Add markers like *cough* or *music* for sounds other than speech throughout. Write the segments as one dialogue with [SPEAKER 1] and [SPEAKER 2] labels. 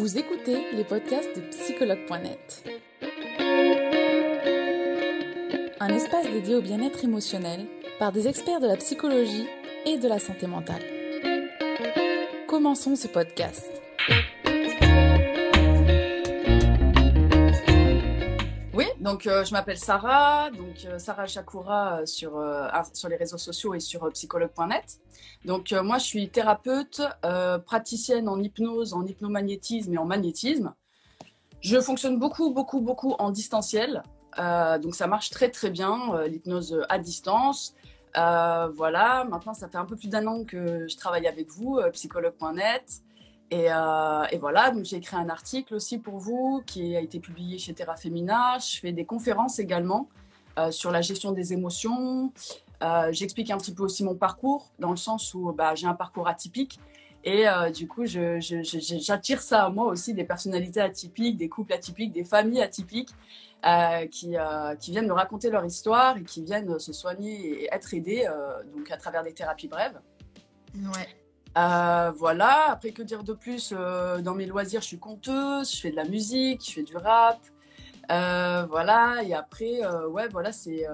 [SPEAKER 1] Vous écoutez les podcasts de psychologue.net. Un espace dédié au bien-être émotionnel par des experts de la psychologie et de la santé mentale. Commençons ce podcast.
[SPEAKER 2] Donc euh, je m'appelle Sarah, donc euh, Sarah Shakura euh, sur, sur les réseaux sociaux et sur psychologue.net. Donc moi je suis thérapeute, praticienne en hypnose, en hypnomagnétisme et en magnétisme. Je fonctionne beaucoup, beaucoup, beaucoup en distanciel. Donc ça marche très très bien, l'hypnose à distance. Voilà, maintenant ça fait un peu plus d'un an que je travaille avec vous, psychologue.net. Et, euh, et voilà, donc j'ai écrit un article aussi pour vous qui a été publié chez Terra Femina. Je fais des conférences également euh, sur la gestion des émotions. Euh, J'explique un petit peu aussi mon parcours, dans le sens où bah, j'ai un parcours atypique. Et du coup, j'attire ça à moi aussi, des personnalités atypiques, des couples atypiques, des familles atypiques, qui, qui viennent me raconter leur histoire et qui viennent se soigner et être aidés donc à travers des thérapies brèves.
[SPEAKER 3] Ouais.
[SPEAKER 2] Euh, voilà, après que dire de plus euh, Dans mes loisirs, je suis conteuse, je fais de la musique, je fais du rap. Euh, voilà, et après, ouais, voilà, c'est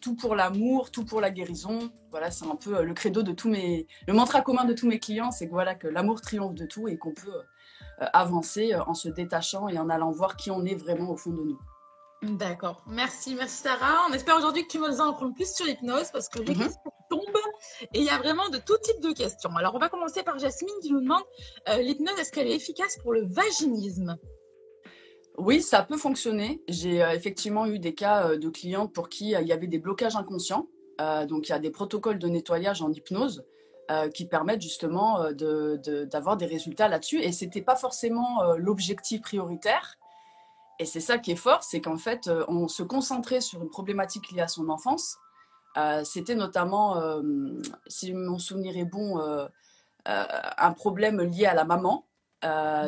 [SPEAKER 2] tout pour l'amour, tout pour la guérison. Voilà, c'est un peu le credo de tous mes. Le mantra commun de tous mes clients, c'est que voilà, que l'amour triomphe de tout et qu'on peut avancer en se détachant et en allant voir qui on est vraiment au fond de nous.
[SPEAKER 3] D'accord. Merci, merci Sarah. On espère aujourd'hui que tu vas nous en apprendre plus sur l'hypnose parce que les
[SPEAKER 2] Mhm.
[SPEAKER 3] questions tombent et il y a vraiment de tout type de questions. Alors, on va commencer par Jasmine qui nous demande euh, l'hypnose, est-ce qu'elle est efficace pour le vaginisme?
[SPEAKER 2] Oui, ça peut fonctionner. J'ai euh, effectivement eu des cas euh, de clientes pour qui il y avait des blocages inconscients. Donc, il y a des protocoles de nettoyage en hypnose qui permettent justement de- de- d'avoir des résultats là-dessus. Et c'était pas forcément l'objectif prioritaire. Et c'est ça qui est fort, c'est qu'en fait, euh, on se concentrait sur une problématique liée à son enfance. Euh, c'était notamment, euh, si mon souvenir est bon, un problème lié à la maman.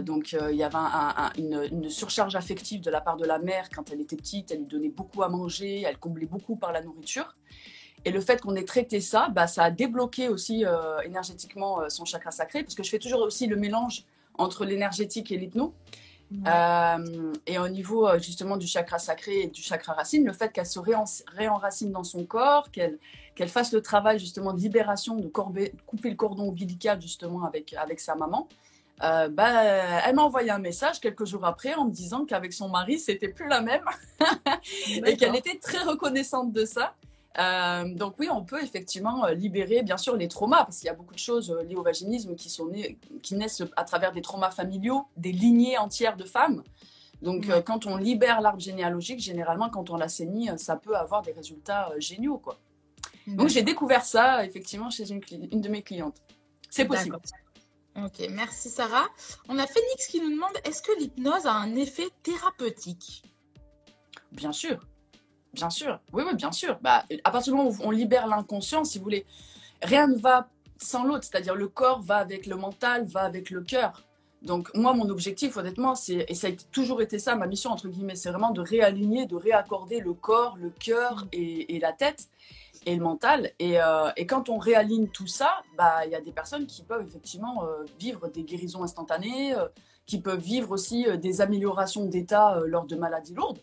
[SPEAKER 2] Donc, il y avait un- un- un- une, surcharge affective de la part de la mère quand elle était petite. Elle lui donnait beaucoup à manger, elle comblait beaucoup par la nourriture. Et le fait qu'on ait traité ça, bah, ça a débloqué aussi énergétiquement son chakra sacré, parce que je fais toujours aussi le mélange entre l'énergétique et l'hypno. Euh, et au niveau euh, justement du chakra sacré et du chakra racine, le fait qu'elle se réen- réenracine dans son corps, qu'elle fasse le travail justement de libération, de corber- couper le cordon ombilical justement avec, avec sa maman, euh, bah, elle m'a envoyé un message quelques jours après en me disant qu'avec son mari, c'était plus la même *laughs* et qu'elle était très reconnaissante de ça. Euh, donc oui, on peut effectivement euh, libérer bien sûr les traumas, parce qu'il y a beaucoup de choses euh, liées au vaginisme qui, sont nées, qui naissent à travers des traumas familiaux, des lignées entières de femmes. Donc euh, quand on libère l'arbre généalogique, généralement quand on l'assainit, euh, ça peut avoir des résultats géniaux. Quoi. Donc j'ai découvert ça effectivement chez une, une de mes clientes. C'est possible.
[SPEAKER 3] Ok, merci Sarah. On a Phoenix qui nous demande est-ce que l'hypnose a un effet thérapeutique?
[SPEAKER 2] Bien sûr, bien sûr. Oui, oui, bien sûr. Bah, à partir du moment où on libère l'inconscient, si vous voulez, rien ne va sans l'autre. C'est-à-dire le corps va avec le mental, va avec le cœur. Donc moi, mon objectif, honnêtement, c'est et ça a toujours été ça, ma mission entre guillemets, c'est vraiment de réaligner, de réaccorder le corps, le cœur et, et la tête et le mental. Et, euh, et quand on réaligne tout ça, bah il y a des personnes qui peuvent effectivement euh, vivre des guérisons instantanées, euh, qui peuvent vivre aussi des améliorations d'état lors de maladies lourdes.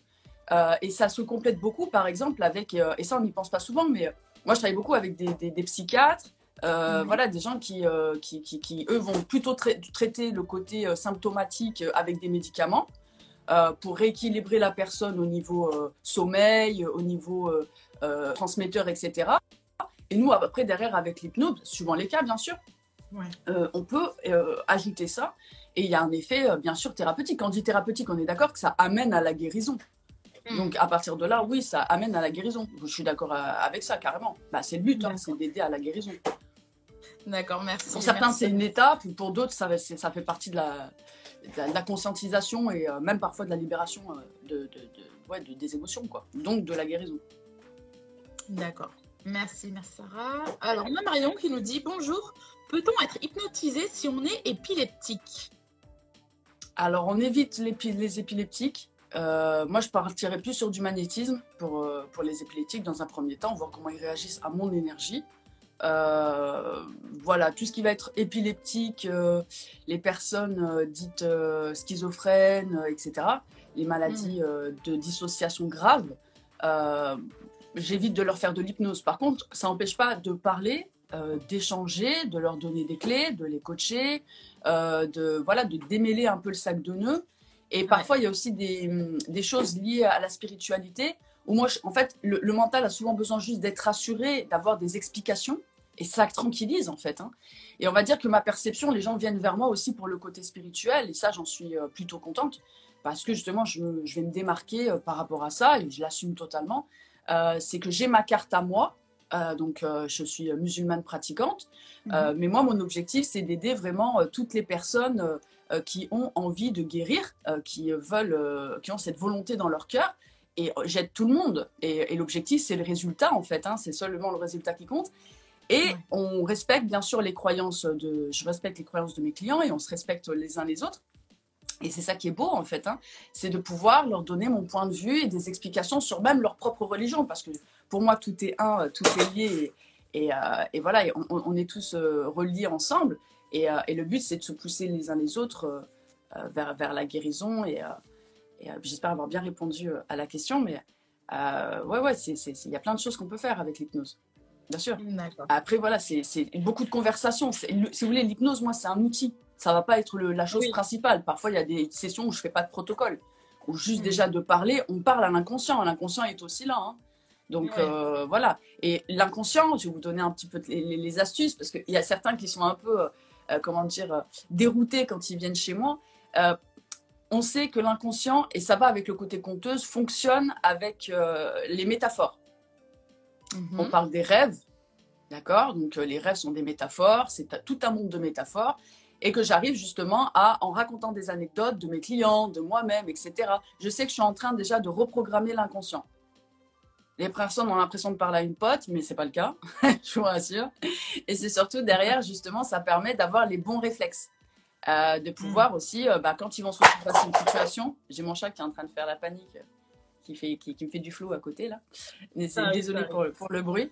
[SPEAKER 2] Euh, et ça se complète beaucoup, par exemple, avec, euh, et ça on n'y pense pas souvent, mais euh, moi je travaille beaucoup avec des, des- des psychiatres, voilà, des gens qui, qui, qui, qui, eux, vont plutôt trai- traiter le côté symptomatique avec des médicaments pour rééquilibrer la personne au niveau sommeil, au niveau transmetteur, etc. Et nous, après, derrière, avec l'hypnose, suivant les cas, bien sûr,
[SPEAKER 3] Ouais.
[SPEAKER 2] on peut ajouter ça. Et il y a un effet, bien sûr, thérapeutique. Quand on dit thérapeutique, on est d'accord que ça amène à la guérison.
[SPEAKER 3] Mm.
[SPEAKER 2] Donc, à partir de là, oui, ça amène à la guérison. Je suis d'accord euh, avec ça, carrément. Bah, c'est le but, hein, c'est d'aider à la guérison.
[SPEAKER 3] D'accord, merci.
[SPEAKER 2] Pour certains, c'est une étape, ou pour d'autres, ça, fait partie de la, de conscientisation et euh, même parfois de la libération euh, de, de- de- ouais, de- des émotions, quoi. Donc, de la guérison.
[SPEAKER 3] D'accord. Merci, merci Sarah. Alors, on a Marion qui nous dit Bonjour, peut-on être hypnotisé si on est épileptique?
[SPEAKER 2] Alors, on évite les épileptiques. Euh, moi, je partirais plus sur du magnétisme pour, euh, pour les épileptiques dans un premier temps, voir comment ils réagissent à mon énergie. voilà, tout ce qui va être épileptique, les personnes dites schizophrènes, etc., les maladies mmh. de dissociation grave, j'évite de leur faire de l'hypnose. Par contre, ça n'empêche pas de parler, d'échanger, de leur donner des clés, de les coacher, de, voilà, de démêler un peu le sac de nœuds. Et parfois, il y a aussi des, des, choses liées à la spiritualité où moi, en fait, le, mental a souvent besoin juste d'être rassuré, d'avoir des explications, et ça tranquillise en fait. Hein. Et on va dire que ma perception, les gens viennent vers moi aussi pour le côté spirituel, et ça, j'en suis euh, plutôt contente, parce que justement, je, vais me démarquer euh, par rapport à ça, et je l'assume totalement. Euh, c'est que j'ai ma carte à moi, donc je suis musulmane pratiquante, mhm. mais moi, mon objectif, c'est d'aider vraiment toutes les personnes qui ont envie de guérir, qui veulent, qui ont cette volonté dans leur cœur, et j'aide tout le monde. Et, l'objectif, c'est le résultat, en fait. Hein, c'est seulement le résultat qui compte. Et on respecte bien sûr les croyances de, je respecte les croyances de mes clients et on se respecte les uns les autres. Et c'est ça qui est beau en fait, hein, c'est de pouvoir leur donner mon point de vue et des explications sur même leur propre religion, parce que pour moi tout est un, tout est lié, et, et, voilà, on, est tous euh, reliés ensemble. Et, euh, et le but c'est de se pousser les uns les autres euh, vers, vers la guérison et, et euh, j'espère avoir bien répondu euh, à la question, mais euh, ouais, ouais, il y a plein de choses qu'on peut faire avec l'hypnose. Bien sûr. Après, voilà, c'est beaucoup de conversations. Si vous voulez, l'hypnose, moi, c'est un outil. Ça va pas être la chose principale. Parfois, il y a des sessions où je fais pas de protocole. Ou juste mm. déjà de parler, on parle à l'inconscient. L'inconscient est aussi là. Hein. Donc voilà. Et l'inconscient, je vais vous donner un petit peu les, astuces parce qu'il y a certains qui sont un peu, comment dire, déroutés quand ils viennent chez moi on sait que l'inconscient, et ça va avec le côté conteuse, fonctionne avec euh, les métaphores. Mhm. On parle des rêves, d'accord? Donc euh, les rêves sont des métaphores, c'est tout un monde de métaphores, et que j'arrive justement à, en racontant des anecdotes de mes clients, de moi-même, etc., je sais que je suis en train déjà de reprogrammer l'inconscient. Les personnes ont l'impression de parler à une pote, mais c'est pas le cas, *laughs* je vous rassure. Et c'est surtout derrière, justement, ça permet d'avoir les bons réflexes. Euh, de pouvoir mm. aussi, euh, bah, quand ils vont se retrouver face à une situation, j'ai mon chat qui est en train de faire la panique, euh, qui, fait, qui, me fait du flou à côté là. Mais c'est désolé pour, pour, le bruit.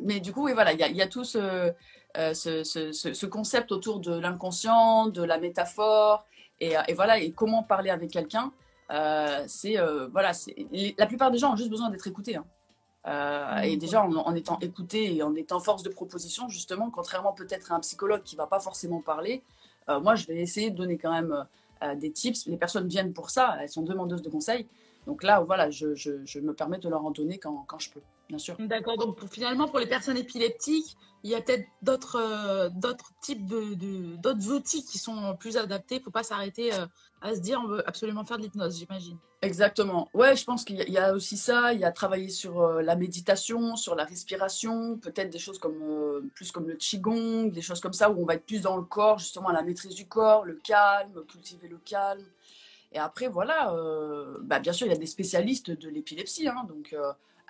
[SPEAKER 2] mais du coup, oui, voilà, il y, a, tout ce, ce, concept autour de l'inconscient, de la métaphore, et, et, voilà, et comment parler avec quelqu'un. C'est voilà, la plupart des gens ont juste besoin d'être écoutés. Hein. Euh, et déjà, en, étant écouté et en étant force de proposition, justement, contrairement peut-être à un psychologue qui va pas forcément parler, euh, moi, je vais essayer de donner quand même euh, des tips. Les personnes viennent pour ça, elles sont demandeuses de conseils. Donc là, voilà, je, je, me permets de leur en donner quand, quand je peux, bien sûr.
[SPEAKER 3] D'accord. Donc finalement, pour les personnes épileptiques, il y a peut-être d'autres d'autres types de d'autres outils qui sont plus adaptés. Il ne faut pas s'arrêter à se dire on veut absolument faire de l'hypnose, j'imagine.
[SPEAKER 2] Exactement. Ouais, je pense qu'il y, a aussi ça. Il y a travailler sur euh, la méditation, sur la respiration, peut-être des choses comme euh, plus comme le qigong, des choses comme ça où on va être plus dans le corps, justement à la maîtrise du corps, le calme, cultiver le calme. Et après, voilà, euh, bah, bien sûr, il y a des spécialistes de l'épilepsie. Hein, donc,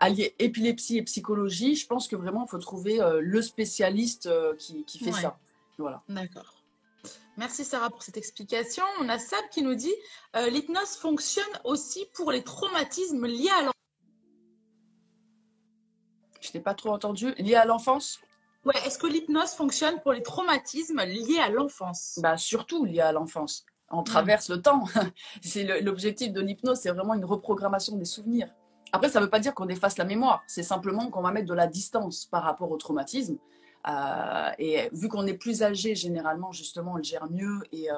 [SPEAKER 2] allier épilepsie et psychologie, je pense que vraiment, il faut trouver le spécialiste qui, qui, fait ça. Voilà.
[SPEAKER 3] D'accord. Merci Sarah pour cette explication. On a Sab qui nous dit euh, l'hypnose fonctionne aussi pour les traumatismes liés à l'enfance.
[SPEAKER 2] Je n'ai pas trop entendu. Liés à l'enfance?
[SPEAKER 3] Ouais, est-ce que l'hypnose fonctionne pour les traumatismes liés à l'enfance?
[SPEAKER 2] Bah surtout liés à l'enfance. On hmm. traverse le temps. *laughs* c'est l'objectif de l'hypnose, c'est vraiment une reprogrammation des souvenirs. Après, ça ne veut pas dire qu'on efface la mémoire. C'est simplement qu'on va mettre de la distance par rapport au traumatisme. Euh, et vu qu'on est plus âgé, généralement, justement, on le gère mieux et euh,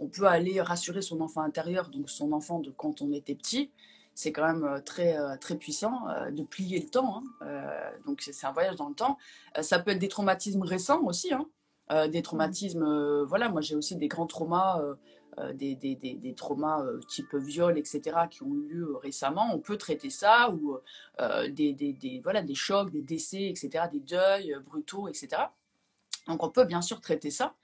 [SPEAKER 2] on peut aller rassurer son enfant intérieur, donc son enfant de quand on était petit. C'est quand même euh, très, très puissant de plier le temps. Hein. donc, c'est un voyage dans le temps. ça peut être des traumatismes récents aussi. Hein. des traumatismes, voilà, moi j'ai aussi des grands traumas euh, des, des, des, traumas euh, type viol, etc., qui ont eu lieu récemment, on peut traiter ça, ou euh, des, voilà, des chocs, des décès, etc., des deuils brutaux, etc. Donc on peut bien sûr traiter ça.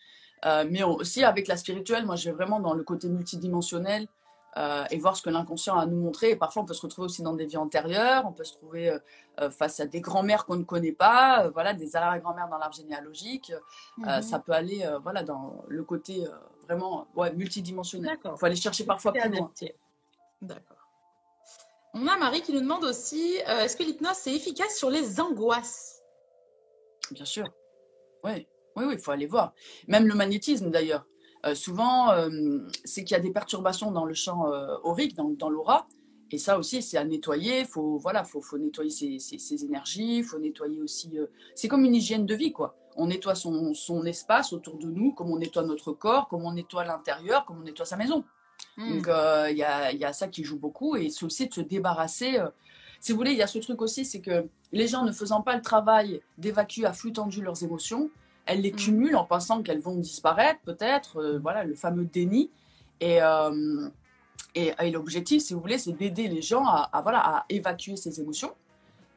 [SPEAKER 2] mais aussi avec la spirituelle, moi je vais vraiment dans le côté multidimensionnel, euh, et voir ce que l'inconscient a à nous montrer. Et parfois, on peut se retrouver aussi dans des vies antérieures, on peut se trouver euh, face à des grands-mères qu'on ne connaît pas, voilà, des arrière-grand-mères dans l'arbre généalogique. Mhm. ça peut aller voilà, dans le côté vraiment ouais, multidimensionnel. Il faut aller chercher parfois plus loin.
[SPEAKER 3] D'accord. On a Marie qui nous demande aussi est-ce que l'hypnose c'est efficace sur les angoisses?
[SPEAKER 2] Bien sûr. Oui, oui, oui, il faut aller voir. Même le magnétisme, d'ailleurs. Euh, souvent, euh, c'est qu'il y a des perturbations dans le champ euh, aurique, dans, dans l'aura. Et ça aussi, c'est à nettoyer. Il faut, voilà, faut, faut nettoyer ses, ses, ses énergies. Il faut nettoyer aussi. c'est comme une hygiène de vie, quoi. On nettoie son, son, espace autour de nous, comme on nettoie notre corps, comme on nettoie l'intérieur, comme on nettoie sa maison. Mmh. Donc, il y a, y, a, ça qui joue beaucoup. Et c'est aussi de se débarrasser. si vous voulez, il y a ce truc aussi, c'est que les gens ne faisant pas le travail d'évacuer à flux tendu leurs émotions, elles les mmh. cumulent en pensant qu'elles vont disparaître, peut-être. Euh, voilà, le fameux déni. Et, euh, et, et l'objectif, si vous voulez, c'est d'aider les gens à, à, voilà, à évacuer ces émotions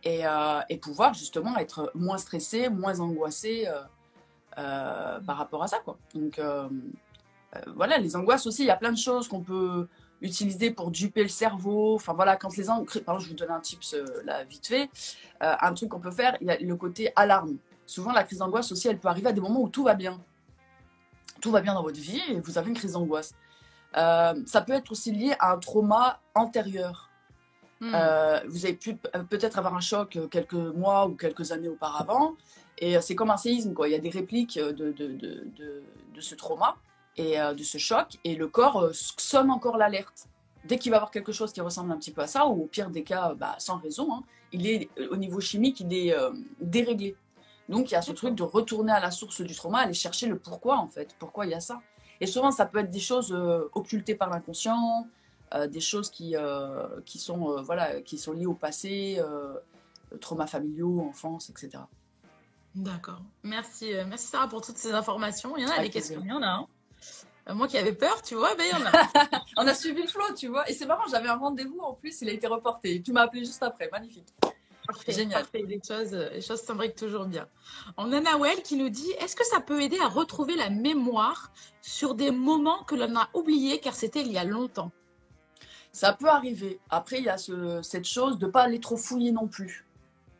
[SPEAKER 2] et, euh, et, pouvoir justement être moins stressés, moins angoissés euh, par rapport à ça. Donc voilà, les angoisses aussi, il y a plein de choses qu'on peut utiliser pour duper le cerveau. Enfin voilà, quand les angoisses, par je vous donne un tips là vite fait, un truc qu'on peut faire, il y a le côté alarme souvent la crise d'angoisse aussi, elle peut arriver à des moments où tout va bien. Tout va bien dans votre vie et vous avez une crise d'angoisse. Euh, ça peut être aussi lié à un trauma antérieur. Hmm. Euh, vous avez pu euh, peut-être avoir un choc quelques mois ou quelques années auparavant. Et c'est comme un séisme, quoi. Il y a des répliques de, de, de, de ce trauma et de ce choc. Et le corps sonne encore l'alerte. Dès qu'il va avoir quelque chose qui ressemble un petit peu à ça, ou au pire des cas, bah, sans raison, hein, il est, au niveau chimique, il est déréglé. Donc il y a ce truc de retourner à la source du trauma, aller chercher le pourquoi en fait, pourquoi il y a ça? Et souvent ça peut être des choses euh, occultées par l'inconscient, euh, des choses qui, euh, qui, sont, voilà, qui sont liées au passé, traumas familiaux, enfance, etc.
[SPEAKER 3] D'accord. Merci, merci Sarah pour toutes ces informations. Il y en a des questions, il y en a. Hein. Moi qui avais peur, tu vois, ben il y en a. *laughs*
[SPEAKER 2] On a suivi le flow, tu vois. Et c'est marrant, j'avais un rendez-vous en plus, il a été reporté. Tu m'as appelé juste après, magnifique.
[SPEAKER 3] Parfait, Génial. Les choses, les choses s'imbriquent toujours bien. On a Nawel qui nous dit Est-ce que ça peut aider à retrouver la mémoire sur des moments que l'on a oubliés car c'était il y a longtemps?
[SPEAKER 2] Ça peut arriver. Après, il y a ce, cette chose de ne pas aller trop fouiller non plus.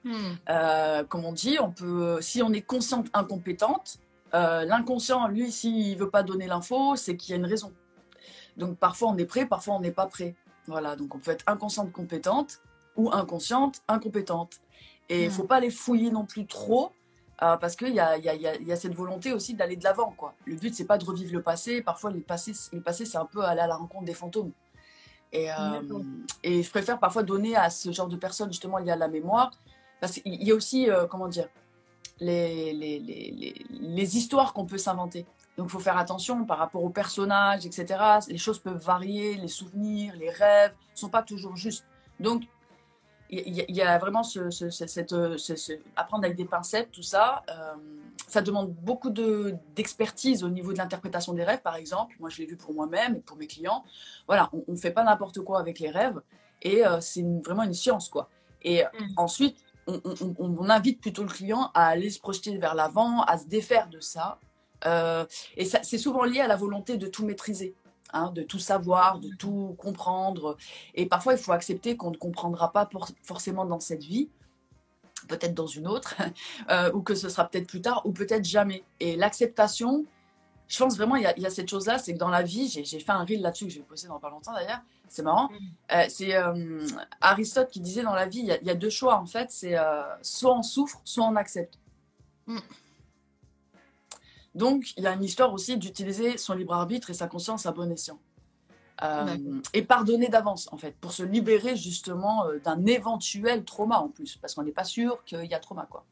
[SPEAKER 2] Hmm. Euh, comme on dit, on peut, si on est consciente incompétente, euh, l'inconscient, lui, s'il ne veut pas donner l'info, c'est qu'il y a une raison. Donc parfois on est prêt, parfois on n'est pas prêt. Voilà, donc on peut être inconsciente compétente ou inconsciente, incompétente. Et il ne faut pas les fouiller non plus trop, euh, parce qu'il y a, y, a, y a, cette volonté aussi d'aller de l'avant. quoi. Le but, c'est pas de revivre le passé. Parfois, le passé, le passé c'est un peu aller à la rencontre des fantômes. Et, euh, et je préfère parfois donner à ce genre de personnes, justement, il y a la mémoire. Parce qu'il y a aussi, euh, comment dire, les, les, les, les histoires qu'on peut s'inventer. Donc, il faut faire attention par rapport aux personnages, etc. Les choses peuvent varier, les souvenirs, les rêves ne sont pas toujours justes. Donc, il y, a vraiment ce, cette, apprendre avec des pincettes, tout ça. Euh, ça demande beaucoup d'expertise au niveau de l'interprétation des rêves, par exemple. Moi, je l'ai vu pour moi-même et pour mes clients. Voilà, on ne fait pas n'importe quoi avec les rêves. Et euh, c'est vraiment une science, quoi. Et mm. ensuite, on, on, invite plutôt le client à aller se projeter vers l'avant, à se défaire de ça. Euh, et c'est souvent lié à la volonté de tout maîtriser. Hein, de tout savoir, de tout comprendre. Et parfois, il faut accepter qu'on ne comprendra pas forcément dans cette vie, peut-être dans une autre, *laughs* euh, ou que ce sera peut-être plus tard, ou peut-être jamais. Et l'acceptation, je pense vraiment, il y, a, cette chose-là, c'est que dans la vie, j'ai fait un reel là-dessus que je vais poster dans pas longtemps d'ailleurs, c'est marrant. Mm. Euh, c'est euh, Aristote qui disait dans la vie, il y, a deux choix en fait, c'est soit on souffre, soit on accepte. Mm. Donc, il y a une histoire aussi d'utiliser son libre arbitre et sa conscience à bon escient. Euh, et pardonner d'avance, en fait, pour se libérer justement euh, d'un éventuel trauma en plus, parce qu'on n'est pas sûr qu'il y a trauma, quoi.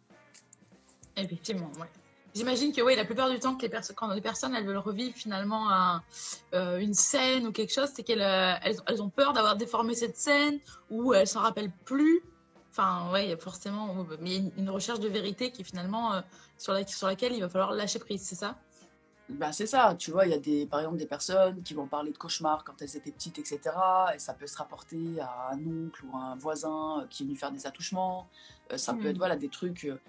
[SPEAKER 3] Effectivement, oui. J'imagine que oui, la plupart du temps, que les quand les personnes elles veulent revivre finalement euh, une scène ou quelque chose, c'est qu'elles elles, ont peur d'avoir déformé cette scène ou elles s'en rappellent plus. Enfin, ouais, forcément, mais une, recherche de vérité qui finalement sur, la, sur laquelle il va falloir lâcher prise, c'est ça?
[SPEAKER 2] Ben, c'est ça, tu vois, il y a des, par exemple des personnes qui vont parler de cauchemars quand elles étaient petites, etc. Et ça peut se rapporter à un oncle ou à un voisin qui est venu faire des attouchements. Euh, ça peut être mmh. voilà, des trucs. Euh,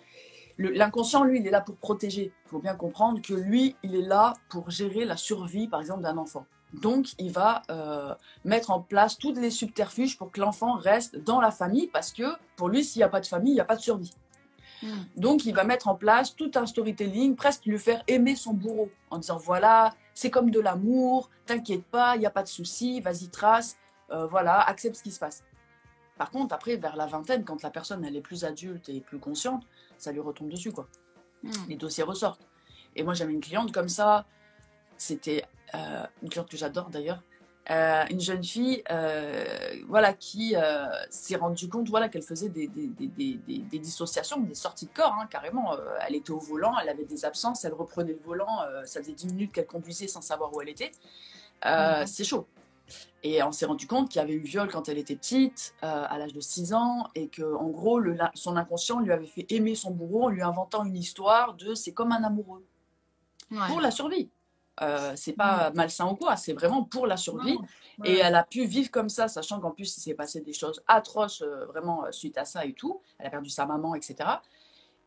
[SPEAKER 2] l'inconscient, lui, il est là pour protéger. Il faut bien comprendre que lui, il est là pour gérer la survie, par exemple, d'un enfant. Donc, il va euh, mettre en place tous les subterfuges pour que l'enfant reste dans la famille, parce que pour lui, s'il n'y a pas de famille, il n'y a pas de survie. Hmm. Donc, il va mettre en place tout un storytelling, presque lui faire aimer son bourreau, en disant voilà, c'est comme de l'amour, t'inquiète pas, il n'y a pas de souci, vas-y, trace, euh, voilà, accepte ce qui se passe. Par contre, après, vers la vingtaine, quand la personne elle est plus adulte et plus consciente, ça lui retombe dessus, quoi. hmm. les dossiers ressortent. Et moi, j'avais une cliente comme ça, c'était euh, une cliente que j'adore d'ailleurs, euh, une jeune fille euh, voilà, qui s'est rendue compte voilà, qu'elle faisait des, des, des, des, dissociations, des sorties de corps, hein, carrément. elle était au volant, elle avait des absences, elle reprenait le volant, ça faisait 10 minutes qu'elle conduisait sans savoir où elle était. Mhm. C'est chaud. Et on s'est rendu compte qu'il y avait eu viol quand elle était petite, à l'âge de 6 ans, et que en gros, le, son inconscient lui avait fait aimer son bourreau en lui inventant une histoire de c'est comme un amoureux. Pour la survie. Euh, c'est pas malsain ou quoi, c'est vraiment pour la survie. Et elle a pu vivre comme ça, sachant qu'en plus, il s'est passé des choses atroces euh, vraiment euh, suite à ça et tout. Elle a perdu sa maman, etc.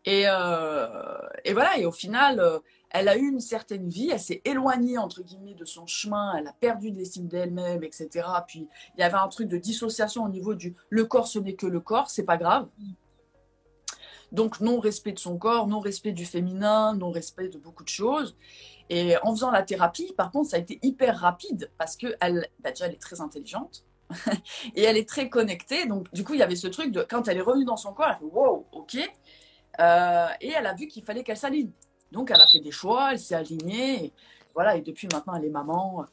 [SPEAKER 2] Et, et voilà, et au final, elle a eu une certaine vie, elle s'est éloignée, entre guillemets, de son chemin, elle a perdu des signes d'elle-même, etc. Puis il y avait un truc de dissociation au niveau du le corps, ce n'est que le corps, c'est pas grave. Donc non-respect de son corps, non-respect du féminin, non-respect de beaucoup de choses. Et en faisant la thérapie, par contre, ça a été hyper rapide parce que elle, bah, déjà, elle est très intelligente *laughs* et elle est très connectée. Donc, du coup, il y avait ce truc de quand elle est revenue dans son corps, elle fait wow, ok. Euh, et elle a vu qu'il fallait qu'elle s'aligne. Donc, elle a fait des choix, elle s'est alignée. Et, voilà, et depuis maintenant, elle est maman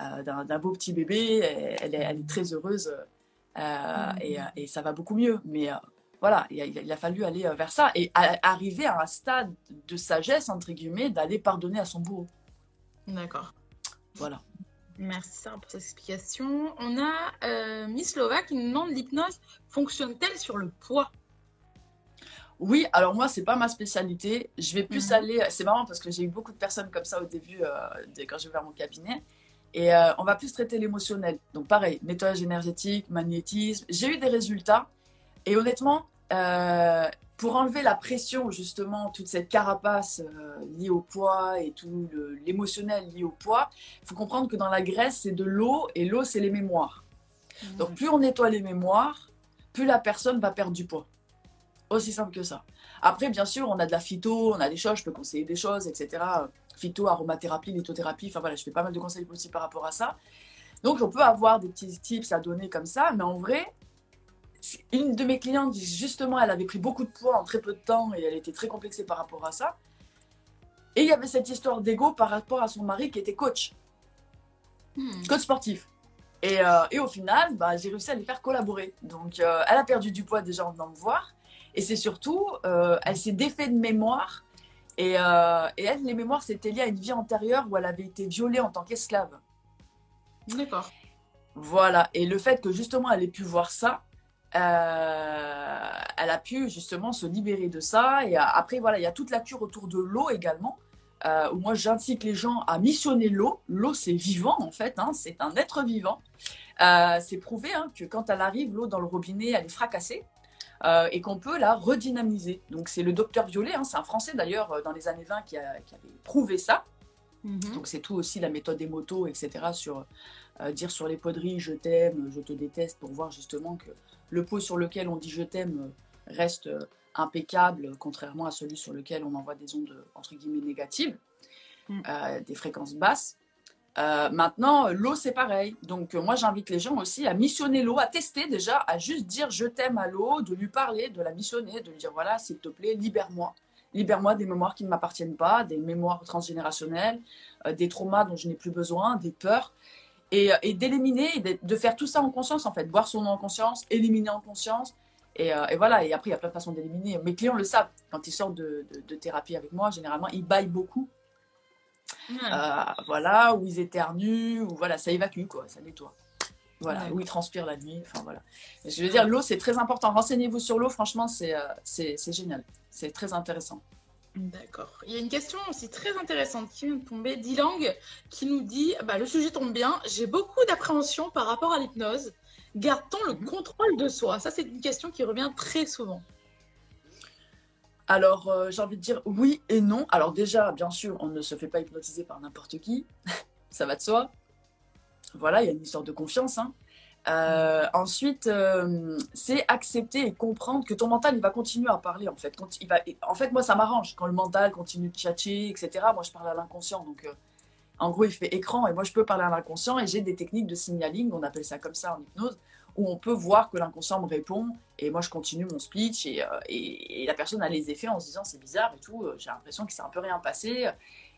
[SPEAKER 2] euh, d'un beau petit bébé. elle, est, très heureuse euh, et, et, ça va beaucoup mieux. Mais voilà, il a, fallu aller euh, vers ça et arriver à un stade de sagesse, entre guillemets, d'aller pardonner à son bourreau.
[SPEAKER 3] D'accord.
[SPEAKER 2] Voilà.
[SPEAKER 3] Merci pour cette explication. On a euh, Miss Lova qui nous demande l'hypnose fonctionne-t-elle sur le poids?
[SPEAKER 2] Oui, alors moi, c'est pas ma spécialité. Je vais plus mhm. aller. C'est marrant parce que j'ai eu beaucoup de personnes comme ça au début, euh, quand j'ai ouvert mon cabinet. Et on va plus traiter l'émotionnel. Donc, pareil, nettoyage énergétique, magnétisme. J'ai eu des résultats. Et honnêtement, euh, pour enlever la pression, justement, toute cette carapace euh, liée au poids et tout l'émotionnel lié au poids, il faut comprendre que dans la graisse, c'est de l'eau et l'eau, c'est les mémoires. Mmh. Donc, plus on nettoie les mémoires, plus la personne va perdre du poids. Aussi simple que ça. Après, bien sûr, on a de la phyto, on a des choses, je peux conseiller des choses, etc. Phyto, aromathérapie, lithothérapie, enfin voilà, je fais pas mal de conseils aussi par rapport à ça. Donc, on peut avoir des petits tips à donner comme ça, mais en vrai, une de mes clientes, justement, elle avait pris beaucoup de poids en très peu de temps et elle était très complexée par rapport à ça. Et il y avait cette histoire d'ego par rapport à son mari qui était coach, hmm. coach sportif. Et, euh, et au final, bah, j'ai réussi à les faire collaborer. Donc, euh, elle a perdu du poids déjà en venant me voir. Et c'est surtout, euh, elle s'est défait de mémoire. Et, et elle, les mémoires, c'était lié à une vie antérieure où elle avait été violée en tant qu'esclave.
[SPEAKER 3] D'accord.
[SPEAKER 2] Voilà. Et le fait que justement, elle ait pu voir ça, euh, elle a pu justement se libérer de ça. Et après, voilà, il y a toute la cure autour de l'eau également. Euh, où moi j'incite les gens à missionner l'eau. L'eau c'est vivant en fait, hein, c'est un être vivant. Euh, c'est prouvé hein, que quand elle arrive, l'eau dans le robinet, elle est fracassée et qu'on peut la redynamiser. Donc c'est le docteur Violet, hein, c'est un Français d'ailleurs dans les années 20 qui, avait prouvé ça. Mhm. Donc c'est tout aussi la méthode des motos, etc. sur dire sur les poderies je t'aime, je te déteste pour voir justement que le pot sur lequel on dit je t'aime euh, reste euh, impeccable, contrairement à celui sur lequel on envoie des ondes entre guillemets négatives, mm. euh, des fréquences basses. maintenant, l'eau, c'est pareil. Donc, moi, j'invite les gens aussi à missionner l'eau, à tester déjà, à juste dire je t'aime à l'eau, de lui parler, de la missionner, de lui dire voilà, s'il te plaît, libère-moi. Libère-moi des mémoires qui ne m'appartiennent pas, des mémoires transgénérationnelles, des traumas dont je n'ai plus besoin, des peurs et, et d'éliminer, de, de, faire tout ça en conscience en fait, boire son eau en conscience, éliminer en conscience. Et, euh, et, voilà, et après, il y a plein de façons d'éliminer. Mes clients le savent. Quand ils sortent de, de, thérapie avec moi, généralement, ils baillent beaucoup. Euh, voilà, ou ils éternuent, ou voilà, ça évacue, quoi, ça nettoie. Voilà, ou ils transpirent la nuit. Enfin, voilà. je veux dire, l'eau, c'est très important. Renseignez-vous sur l'eau, franchement, c'est euh, c'est génial. C'est très intéressant.
[SPEAKER 3] D'accord. Il y a une question aussi très intéressante qui vient de tomber d'Ilang qui nous dit bah, le sujet tombe bien, j'ai beaucoup d'appréhension par rapport à l'hypnose. Garde-t-on le mhm. contrôle de soi? Ça, c'est une question qui revient très souvent.
[SPEAKER 2] Alors, euh, j'ai envie de dire oui et non. Alors, déjà, bien sûr, on ne se fait pas hypnotiser par n'importe qui. *laughs* Ça va de soi. Voilà, il y a une histoire de confiance. Hein. Euh, ensuite, euh, c'est accepter et comprendre que ton mental, il va continuer à parler, en fait. Il va, en fait, moi, ça m'arrange. Quand le mental continue de tchatcher, etc., moi, je parle à l'inconscient. Donc, euh, en gros, il fait écran et moi, je peux parler à l'inconscient et j'ai des techniques de signaling, on appelle ça comme ça en hypnose, où on peut voir que l'inconscient me répond et moi je continue mon speech et, et, la personne a les effets en se disant c'est bizarre et tout, j'ai l'impression qu'il s'est un peu rien passé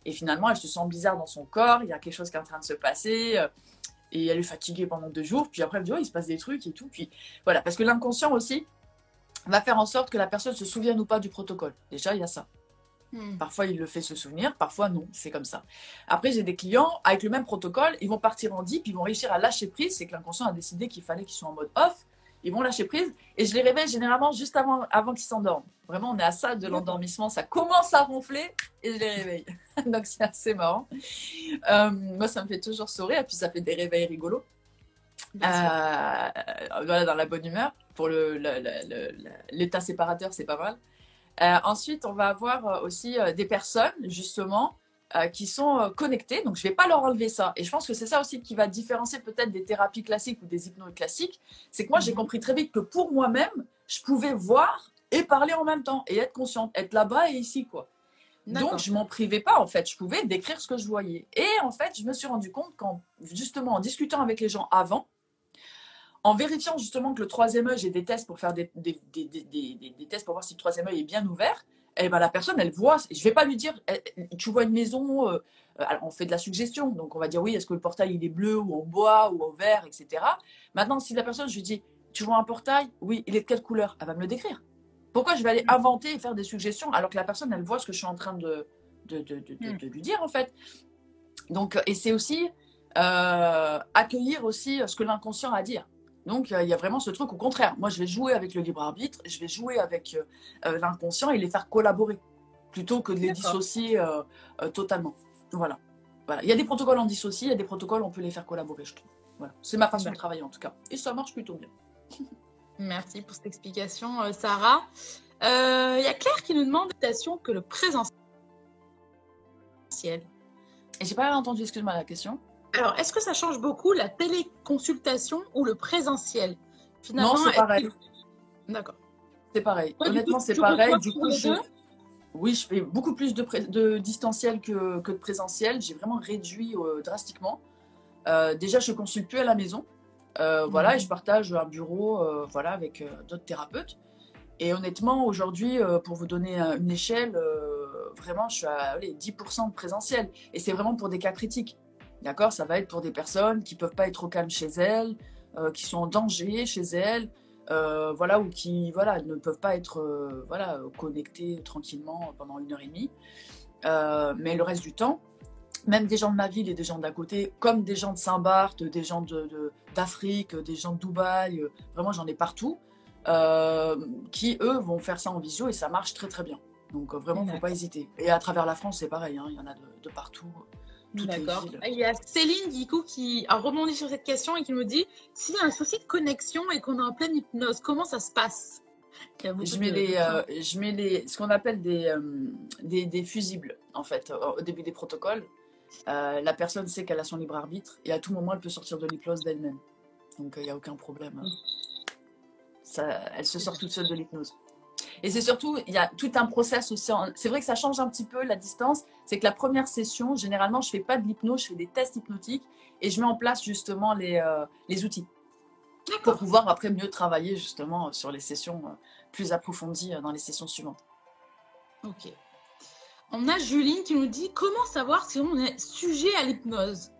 [SPEAKER 2] et finalement elle se sent bizarre dans son corps, il y a quelque chose qui est en train de se passer et elle est fatiguée pendant deux jours, puis après elle dit oh, il se passe des trucs et tout, puis voilà, parce que l'inconscient aussi va faire en sorte que la personne se souvienne ou pas du protocole. Déjà, il y a ça. Hmm. Parfois, il le fait se souvenir, parfois non, c'est comme ça. Après, j'ai des clients avec le même protocole, ils vont partir en deep, ils vont réussir à lâcher prise, c'est que l'inconscient a décidé qu'il fallait qu'ils soient en mode off, ils vont lâcher prise, et je les réveille généralement juste avant, avant qu'ils s'endorment. Vraiment, on est à ça de l'endormissement, ça commence à ronfler, et je les réveille. *laughs* Donc, c'est assez marrant. Euh, moi, ça me fait toujours sourire, et puis ça fait des réveils rigolos. Euh, voilà, dans la bonne humeur. Pour l'état séparateur, c'est pas mal. Euh, ensuite, on va avoir aussi des personnes, justement, qui sont connectées. Donc, je vais pas leur enlever ça. Et je pense que c'est ça aussi qui va différencier peut-être des thérapies classiques ou des hypnoses classiques. C'est que moi, j'ai mhm. compris très vite que pour moi-même, je pouvais voir et parler en même temps et être consciente, être là-bas et ici, quoi. Donc, je m'en privais pas, en fait. Je pouvais décrire ce que je voyais. Et en fait, je me suis rendu compte qu'en, justement, en discutant avec les gens avant, en vérifiant justement que le troisième œil, j'ai des tests pour faire des, des, des, des, tests pour voir si le troisième œil est bien ouvert, eh ben la personne, elle voit, je vais pas lui dire, tu vois une maison, euh, on fait de la suggestion, donc on va dire oui, est-ce que le portail il est bleu ou en bois ou en vert, etc. Maintenant, si la personne, je lui dis, tu vois un portail, oui, il est de quelle couleur? Elle va me le décrire. Pourquoi je vais aller inventer et faire des suggestions alors que la personne, elle voit ce que je suis en train de, de, de, de, mm. lui dire en fait? Donc, et c'est aussi euh, accueillir aussi ce que l'inconscient a à dire. Donc, il y a vraiment ce truc au contraire. Moi, je vais jouer avec le libre arbitre, je vais jouer avec euh, euh, l'inconscient et les faire collaborer plutôt que de les dissocier euh, totalement. Voilà. voilà. Il y a des protocoles en dissocié, il y a des protocoles, on peut les faire collaborer, je trouve. Voilà. C'est ma façon de travailler en tout cas. Et ça marche plutôt bien.
[SPEAKER 3] Merci pour cette explication, Sarah. Il y a Claire qui nous demande que le présentiel.
[SPEAKER 2] Et j'ai pas entendu, excuse-moi la question.
[SPEAKER 3] Alors, est-ce que ça change beaucoup la téléconsultation ou le présentiel?
[SPEAKER 2] Finalement, Non, c'est pareil.
[SPEAKER 3] D'accord.
[SPEAKER 2] C'est pareil. Honnêtement, c'est pareil. Du coup, je... oui, je fais beaucoup plus de, de distanciel que, que, de présentiel. J'ai vraiment réduit euh, drastiquement. Euh, déjà, je consulte plus à la maison. Euh, voilà, mhm. et je partage un bureau voilà, avec d'autres thérapeutes. Et honnêtement, aujourd'hui, pour vous donner une échelle, vraiment, je suis à 10% de présentiel. Et c'est vraiment pour des cas critiques. D'accord Ça va être pour des personnes qui peuvent pas être au calme chez elles, euh, qui sont en danger chez elles, euh, voilà, ou qui voilà, ne peuvent pas être euh, voilà, connectées tranquillement pendant une heure et demie. mais le reste du temps, même des gens de ma ville et des gens d'à côté, comme des gens de Saint-Barth, des gens d'Afrique, de, des gens de Dubaï, vraiment j'en ai partout, qui eux vont faire ça en visio et ça marche très très bien. Donc vraiment, il ne faut pas hésiter. Et à travers la France, c'est pareil, hein, il y en a de partout.
[SPEAKER 3] D'accord. Il y a Céline du coup qui a rebondi sur cette question et qui nous dit s'il y a un souci de connexion et qu'on est en pleine hypnose, comment ça se passe?
[SPEAKER 2] Je mets, les, euh, je mets les, ce qu'on appelle des, euh, des, des, fusibles, en fait, au début des protocoles. Euh, la personne sait qu'elle a son libre arbitre et à tout moment, elle peut sortir de l'hypnose d'elle-même. Donc, il n'y a aucun problème. Ça, elle se sort toute seule de l'hypnose. Et c'est surtout, il y a tout un process aussi. C'est vrai que ça change un petit peu la distance. C'est que la première session, généralement, je fais pas de l'hypnose, je fais des tests hypnotiques et je mets en place justement les, euh, les outils pour pouvoir après mieux travailler justement sur les sessions euh, plus approfondies euh, dans les sessions suivantes.
[SPEAKER 3] Ok. On a Juline qui nous dit comment savoir si on est sujet à l'hypnose?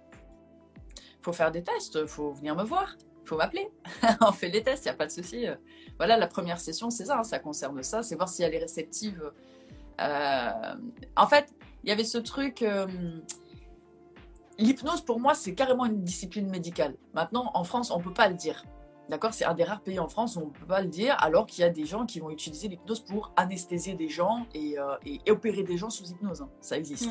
[SPEAKER 2] Il faut faire des tests, il faut venir me voir faut m'appeler. *laughs* on fait les tests, il n'y a pas de souci. Voilà, la première session, c'est ça, hein, ça concerne ça, c'est voir si elle est réceptive. Euh, en fait, il y avait ce truc. Euh, l'hypnose, pour moi, c'est carrément une discipline médicale. Maintenant, en France, on ne peut pas le dire. D'accord C'est un des rares pays en France où on ne peut pas le dire, alors qu'il y a des gens qui vont utiliser l'hypnose pour anesthésier des gens et, euh, opérer des gens sous hypnose. Hein. Ça existe.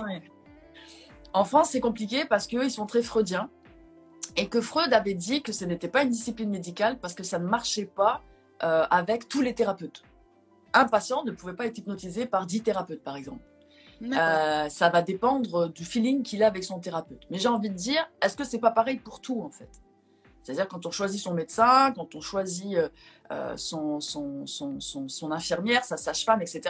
[SPEAKER 2] En France, c'est compliqué parce qu'ils sont très freudiens et que Freud avait dit que ce n'était pas une discipline médicale parce que ça ne marchait pas euh, avec tous les thérapeutes. Un patient ne pouvait pas être hypnotisé par dix thérapeutes, par exemple. Euh, ça va dépendre du feeling qu'il a avec son thérapeute. Mais j'ai envie de dire, est-ce que c'est pas pareil pour tout en fait? C'est-à-dire quand on choisit son médecin, quand on choisit euh, son, son, son, son, infirmière, sa sage-femme, etc.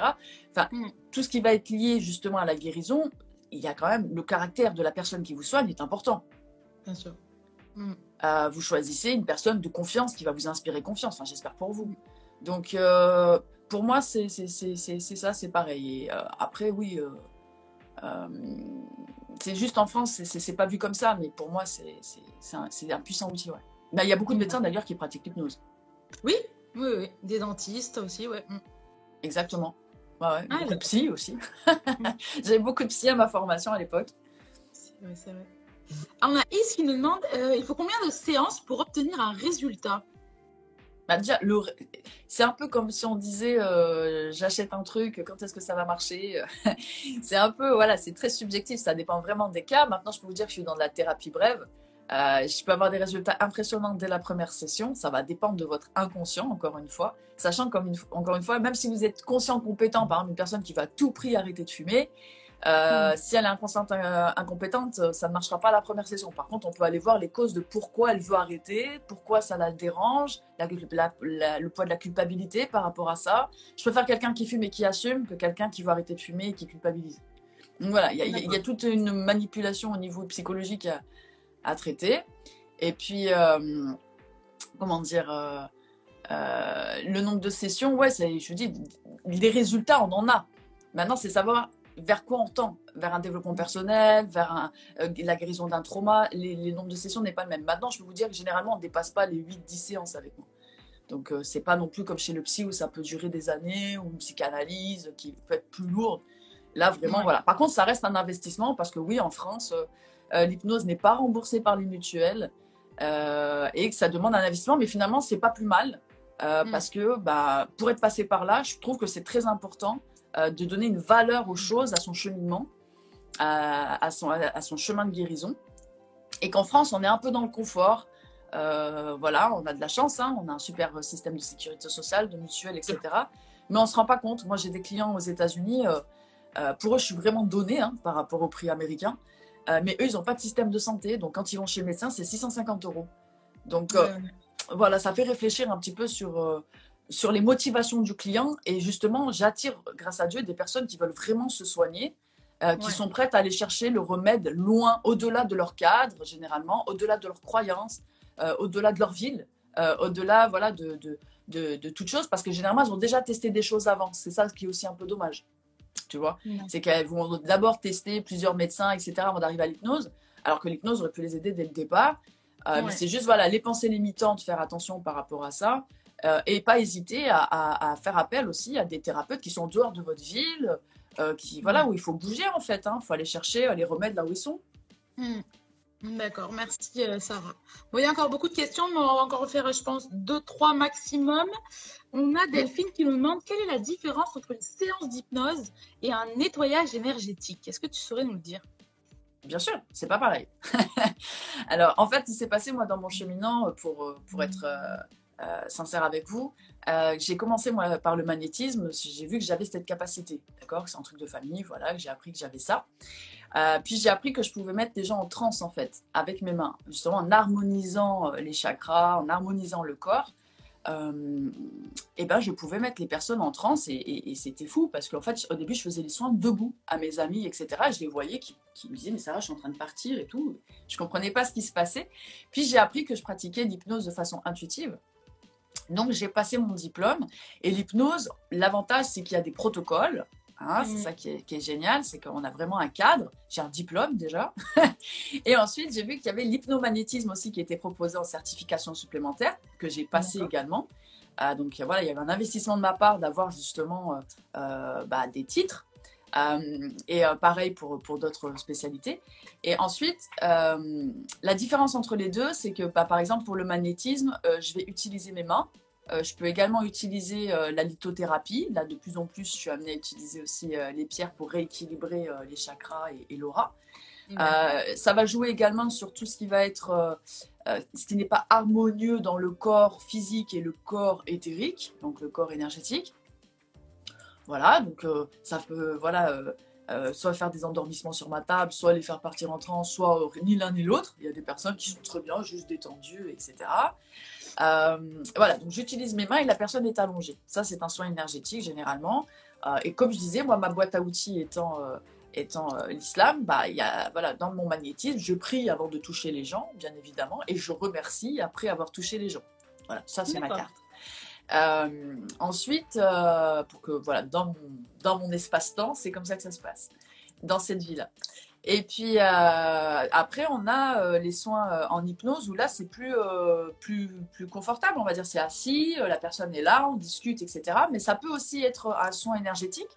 [SPEAKER 2] Enfin, mm. tout ce qui va être lié justement à la guérison, il y a quand même le caractère de la personne qui vous soigne est important.
[SPEAKER 3] Bien sûr. Mm.
[SPEAKER 2] vous choisissez une personne de confiance qui va vous inspirer confiance. Enfin, j'espère pour vous. Donc, pour moi, c'est ça, c'est pareil. Et après, oui, c'est juste en France, c'est pas vu comme ça, mais pour moi, c'est un, un, puissant outil. Ouais. Mais il y a beaucoup de médecins d'ailleurs qui pratiquent l'hypnose.
[SPEAKER 3] Oui, oui, oui, des dentistes aussi, ouais. Mm.
[SPEAKER 2] Exactement. Ouais, ouais. Ah, beaucoup de psy aussi. *laughs* J'avais beaucoup de psy à ma formation à l'époque.
[SPEAKER 3] C'est vrai, c'est vrai. On a Is qui nous demande euh, il faut combien de séances pour obtenir un résultat?
[SPEAKER 2] Bah déjà, le... c'est un peu comme si on disait euh, j'achète un truc, quand est-ce que ça va marcher? *laughs* C'est un peu, voilà, c'est très subjectif, ça dépend vraiment des cas. Maintenant, je peux vous dire que je suis dans de la thérapie brève. Euh, je peux avoir des résultats impressionnants dès la première session. Ça va dépendre de votre inconscient, encore une fois. Sachant, comme encore une fois, même si vous êtes conscient, compétent, par exemple, une personne qui va à tout prix arrêter de fumer, euh, si elle est euh, incompétente, ça ne marchera pas la première session. Par contre, on peut aller voir les causes de pourquoi elle veut arrêter, pourquoi ça la dérange, le poids de la culpabilité par rapport à ça. Je préfère quelqu'un qui fume et qui assume que quelqu'un qui veut arrêter de fumer et qui culpabilise. Donc voilà, il y, a toute une manipulation au niveau psychologique à traiter. Et puis, euh, comment dire, euh, euh, le nombre de sessions, ouais, je dis, les résultats, on en a. Maintenant, c'est savoir vers quoi on tend, vers un développement personnel, vers un, la guérison d'un trauma. Les, nombres de sessions n'est pas le même. Maintenant, je peux vous dire que généralement, on ne dépasse pas les 8-10 séances avec moi. Donc, c'est pas non plus comme chez le psy où ça peut durer des années, ou une psychanalyse qui peut être plus lourde. Là, vraiment, voilà. Par contre, ça reste un investissement parce que oui, en France, euh, l'hypnose n'est pas remboursée par les mutuelles euh, et que ça demande un investissement, mais finalement, c'est pas plus mal euh, mm. parce que bah, pour être passé par là, je trouve que c'est très important de donner une valeur aux choses, à son cheminement, à, son, à son chemin de guérison. Et qu'en France, on est un peu dans le confort. voilà, on a de la chance, hein, on a un super système de sécurité sociale, de mutuelle, etc. Mais on ne se rend pas compte. Moi, j'ai des clients aux États-Unis. pour eux, je suis vraiment donnée hein, par rapport au prix américain. Euh, mais eux, ils n'ont pas de système de santé. Donc, quand ils vont chez le médecin, c'est 650 euros. Donc, euh, voilà, ça fait réfléchir un petit peu sur, euh, sur les motivations du client. Et justement, j'attire, grâce à Dieu, des personnes qui veulent vraiment se soigner, qui sont prêtes à aller chercher le remède loin, au-delà de leur cadre, généralement, au-delà de leurs croyances, au-delà de leur ville, au-delà voilà, de, de, de, de toute chose. Parce que généralement, elles ont déjà testé des choses avant. C'est ça qui est aussi un peu dommage tu vois. C'est qu'elles vont d'abord tester plusieurs médecins, etc., avant d'arriver à l'hypnose, alors que l'hypnose aurait pu les aider dès le départ. Euh, mais c'est juste, voilà, les pensées limitantes, faire attention par rapport à ça, euh, et pas hésiter à, faire appel aussi à des thérapeutes qui sont en dehors de votre ville, euh, qui, voilà, où il faut bouger, en fait. Il hein. faut aller chercher les remèdes là où ils sont.
[SPEAKER 3] Hmm. D'accord, merci Sarah. il y a encore beaucoup de questions, mais on va encore faire, je pense, deux, trois maximum. On a Delphine qui nous demande quelle est la différence entre une séance d'hypnose et un nettoyage énergétique? Est-ce que tu saurais nous le dire?
[SPEAKER 2] Bien sûr, c'est pas pareil. *laughs* Alors, en fait, il s'est passé, moi, dans mon cheminant, pour, pour être euh, euh, sincère avec vous, euh, j'ai commencé, moi, par le magnétisme. J'ai vu que j'avais cette capacité. D'accord C'est un truc de famille, voilà, j'ai appris que j'avais ça. puis j'ai appris que je pouvais mettre des gens en transe, en fait, avec mes mains, justement en harmonisant les chakras, en harmonisant le corps et euh, ben, je pouvais mettre les personnes en transe et, c'était fou parce qu'en fait, au début, je faisais les soins debout à mes amis, etc. Je les voyais qui, me disaient, mais va, je suis en train de partir et tout. Je comprenais pas ce qui se passait. Puis j'ai appris que je pratiquais l'hypnose de façon intuitive. Donc j'ai passé mon diplôme et l'hypnose, l'avantage, c'est qu'il y a des protocoles Hein, c'est mm. ça qui est, génial, c'est qu'on a vraiment un cadre. J'ai un diplôme déjà. *laughs* et ensuite, j'ai vu qu'il y avait l'hypnomagnétisme aussi qui était proposé en certification supplémentaire, que j'ai passé également. Euh, donc voilà, il y avait un investissement de ma part d'avoir justement euh, euh, bah, des titres. Et pareil pour, pour d'autres spécialités. Et ensuite, la différence entre les deux, c'est que bah, par exemple pour le magnétisme, je vais utiliser mes mains euh, je peux également utiliser euh, la lithothérapie. Là, de plus en plus, je suis amenée à utiliser aussi euh, les pierres pour rééquilibrer les chakras et, l'aura. ça va jouer également sur tout ce qui va être, ce qui n'est pas harmonieux dans le corps physique et le corps éthérique, donc le corps énergétique. Voilà, donc ça peut, voilà, soit faire des endormissements sur ma table, soit les faire partir en transe, soit ni l'un ni l'autre. Il y a des personnes qui sont très bien, juste détendues, etc. Euh, voilà, donc j'utilise mes mains et la personne est allongée. Ça, c'est un soin énergétique généralement. Euh, et comme je disais, moi, ma boîte à outils étant, euh, étant euh, l'islam, bah, il y a, voilà, dans mon magnétisme, je prie avant de toucher les gens, bien évidemment, et je remercie après avoir touché les gens. Voilà, ça c'est ma carte. Euh, ensuite, euh, pour que voilà, dans mon, dans mon espace-temps, c'est comme ça que ça se passe, dans cette vie-là. Et puis euh, après, on a les soins en hypnose où là, c'est plus, plus, plus confortable, on va dire. C'est assis, la personne est là, on discute, etc. Mais ça peut aussi être un soin énergétique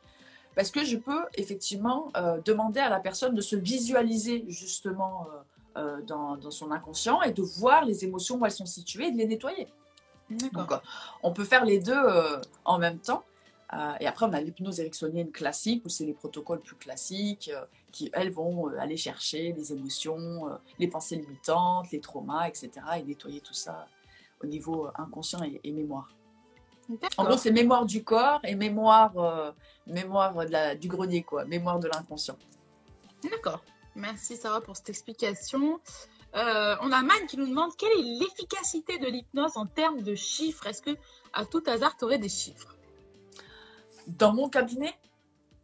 [SPEAKER 2] parce que je peux effectivement demander à la personne de se visualiser justement dans, dans son inconscient et de voir les émotions où elles sont situées et de les nettoyer. Donc, euh, on peut faire les deux euh, en même temps. Euh, et après, on a l'hypnose ericksonienne classique, où c'est les protocoles plus classiques, qui, elles, vont aller chercher les émotions, les pensées limitantes, les traumas, etc., et nettoyer tout ça au niveau inconscient et, et mémoire. En gros, c'est mémoire du corps et mémoire, euh, mémoire de la- du grenier, quoi, mémoire de l'inconscient.
[SPEAKER 3] D'accord. Merci Sarah pour cette explication. Euh, on a Man qui nous demande quelle est l'efficacité de l'hypnose en termes de chiffres. Est-ce que à tout hasard tu aurais des chiffres?
[SPEAKER 2] Dans mon cabinet,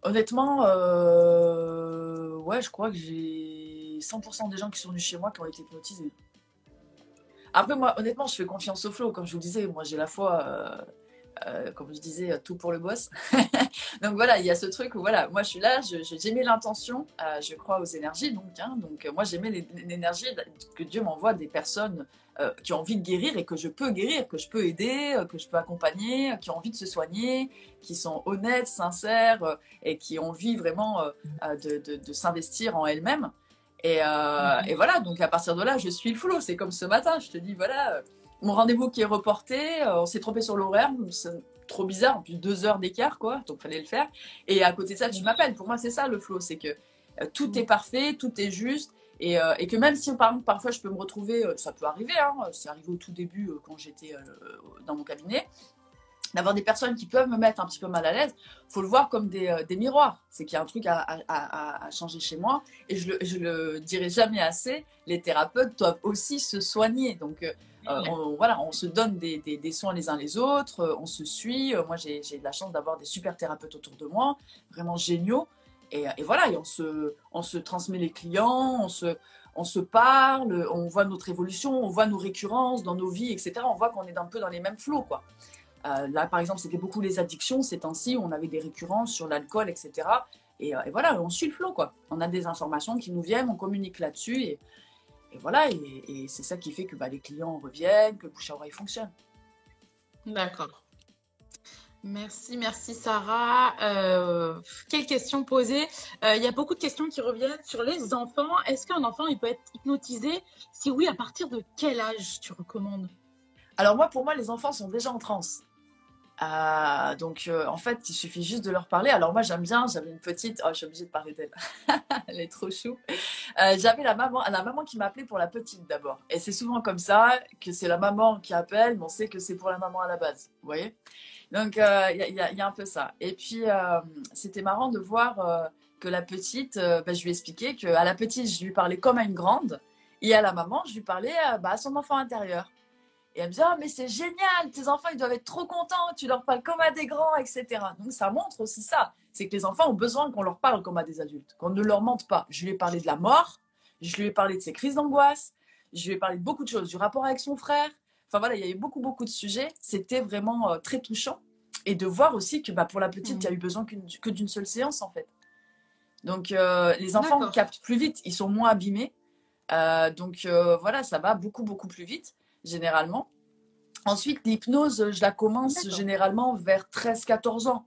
[SPEAKER 2] honnêtement, euh, ouais, je crois que j'ai 100% des gens qui sont venus chez moi qui ont été hypnotisés. Après, moi, honnêtement, je fais confiance au flow. Comme je vous disais, moi, j'ai la foi, euh, euh, comme je disais, tout pour le boss. *laughs* donc voilà, il y a ce truc où, voilà, moi, je suis là, j'émets l'intention, euh, je crois aux énergies. Donc, hein, donc euh, moi, l'é- l'énergie que Dieu m'envoie des personnes euh, qui ont envie de guérir et que je peux guérir, que je peux aider, euh, que je peux accompagner, euh, qui ont envie de se soigner, qui sont honnêtes, sincères euh, et qui ont envie vraiment euh, euh, de, de- de s'investir en elles-mêmes. Et, euh, et voilà, donc à partir de là, je suis le flow. C'est comme ce matin, je te dis, voilà, euh, mon rendez-vous qui est reporté, euh, on s'est trompé sur l'horaire, c'est trop bizarre, en plus deux heures d'écart, quoi, donc fallait le faire. Et à côté de ça, tu m'appelles. Pour moi, c'est ça le flow, c'est que euh, tout est parfait, tout est juste. Et, euh, et que même si par exemple, parfois je peux me retrouver, euh, ça peut arriver, hein, c'est arrivé au tout début euh, quand j'étais dans mon cabinet, d'avoir des personnes qui peuvent me mettre un petit peu mal à l'aise, faut le voir comme des, des miroirs. C'est qu'il y a un truc à, à- à- à changer chez moi. Et je le, je le dirai jamais assez, les thérapeutes doivent aussi se soigner. Donc euh, on, voilà, on se donne des, des- des soins les uns les autres, euh, on se suit. Euh, moi, j'ai de la chance d'avoir des super thérapeutes autour de moi, vraiment géniaux. Et, et voilà, et on se, on se transmet les clients, on se, on se parle, on voit notre évolution, on voit nos récurrences dans nos vies, etc. On voit qu'on est un peu dans les mêmes flots, quoi. Euh, là, par exemple, c'était beaucoup les addictions ces temps-ci, on avait des récurrences sur l'alcool, etc. Et, et voilà, on suit le flot, quoi. On a des informations qui nous viennent, on communique là-dessus, et, et voilà, et, et c'est ça qui fait que bah, les clients reviennent, que le bouche à oreille fonctionne.
[SPEAKER 3] D'accord. Merci, merci Sarah. Euh, quelle question poser? Euh, Il y a beaucoup de questions qui reviennent sur les enfants. Est-ce qu'un enfant il peut être hypnotisé? Si oui, à partir de quel âge tu recommandes?
[SPEAKER 2] Alors moi, pour moi, les enfants sont déjà en transe. Euh, donc euh, en fait, il suffit juste de leur parler. Alors moi, j'aime bien. J'avais une petite. Oh, je suis obligée de parler d'elle. *laughs* Elle est trop chou. Euh, J'avais la maman, la maman qui m'appelait pour la petite d'abord. Et c'est souvent comme ça que c'est la maman qui appelle, mais on sait que c'est pour la maman à la base. Vous voyez? Donc il y, a- un peu ça. Et puis c'était marrant de voir que la petite, bah, je lui expliquais que à la petite, je lui parlais comme à une grande, et à la maman, je lui parlais bah, à son enfant intérieur. Et elle me dit, ah, mais c'est génial, tes enfants, ils doivent être trop contents, tu leur parles comme à des grands, etc. Donc ça montre aussi ça. C'est que les enfants ont besoin qu'on leur parle comme à des adultes, qu'on ne leur mente pas. Je lui ai parlé de la mort, je lui ai parlé de ses crises d'angoisse, je lui ai parlé de beaucoup de choses, du rapport avec son frère. Enfin voilà, il y avait beaucoup, beaucoup de sujets. C'était vraiment euh, très touchant. Et de voir aussi que bah, pour la petite, il y a eu besoin que d'une seule séance, en fait. Donc euh, les enfants captent plus vite, ils sont moins abîmés. Euh, donc voilà, ça va beaucoup, beaucoup plus vite généralement. Ensuite, l'hypnose, je la commence généralement vers 13-14 ans.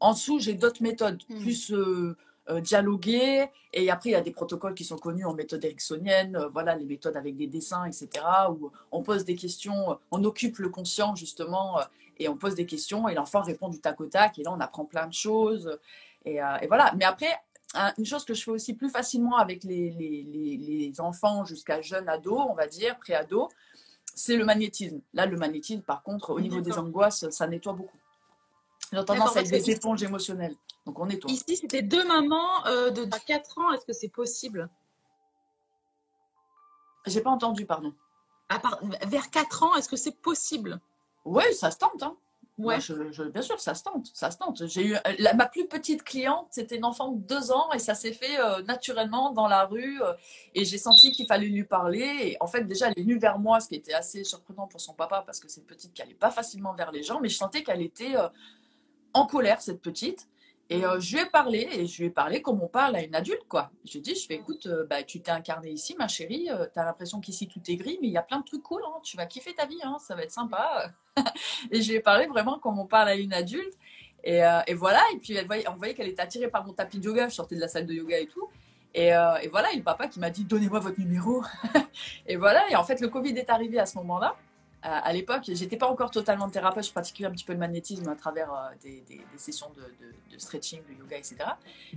[SPEAKER 2] En dessous, j'ai d'autres méthodes,
[SPEAKER 3] Mhm.
[SPEAKER 2] plus euh, euh, dialoguer. Et après, il y a des protocoles qui sont connus en méthode ericksonienne, euh, voilà, les méthodes avec des dessins, etc., où on pose des questions, euh, on occupe le conscient, justement, et on pose des questions, et l'enfant répond du tac au tac, et là, on apprend plein de choses. Et, et voilà. Mais après, un- une chose que je fais aussi plus facilement avec les, les, les- les enfants jusqu'à jeunes ados, on va dire, pré-ados, c'est le magnétisme. Là, le magnétisme, par contre, au niveau des angoisses, ça nettoie beaucoup. Ils ont tendance à être des éponges émotionnelles. Donc, on nettoie.
[SPEAKER 3] Ici, c'était deux mamans euh, de 4 ans. Est-ce que c'est possible?
[SPEAKER 2] J'ai pas entendu, pardon.
[SPEAKER 3] à part, Vers 4 ans, est-ce que c'est possible?
[SPEAKER 2] Oui, ça se tente. Hein. Ouais. je, bien sûr, ça se tente, ça se tente. J'ai eu la, ma plus petite cliente, c'était une enfant de deux ans et ça s'est fait naturellement dans la rue et j'ai senti qu'il fallait lui parler. Et en fait, déjà, elle est venue vers moi, ce qui était assez surprenant pour son papa parce que c'est une petite qui n'allait pas facilement vers les gens, mais je sentais qu'elle était en colère, cette petite. Et euh, je lui ai parlé, et je lui ai parlé comme on parle à une adulte, quoi. Je lui ai dit, je fais, écoute, euh, bah, tu t'es incarné ici, ma chérie, euh, tu as l'impression qu'ici tout est gris, mais il y a plein de trucs cool, hein. tu vas kiffer ta vie, hein, ça va être sympa. *laughs* et je lui ai parlé vraiment comme on parle à une adulte. Et, et voilà, et puis on voyait qu'elle était attirée par mon tapis de yoga, je sortais de la salle de yoga et tout. Et, et voilà, et le papa qui m'a dit, donnez-moi votre numéro. *laughs* et voilà, et en fait, le Covid est arrivé à ce moment-là à, l'époque, j'étais pas encore totalement thérapeute, je pratiquais un petit peu le magnétisme à travers euh, des, sessions de, stretching, de yoga, etc.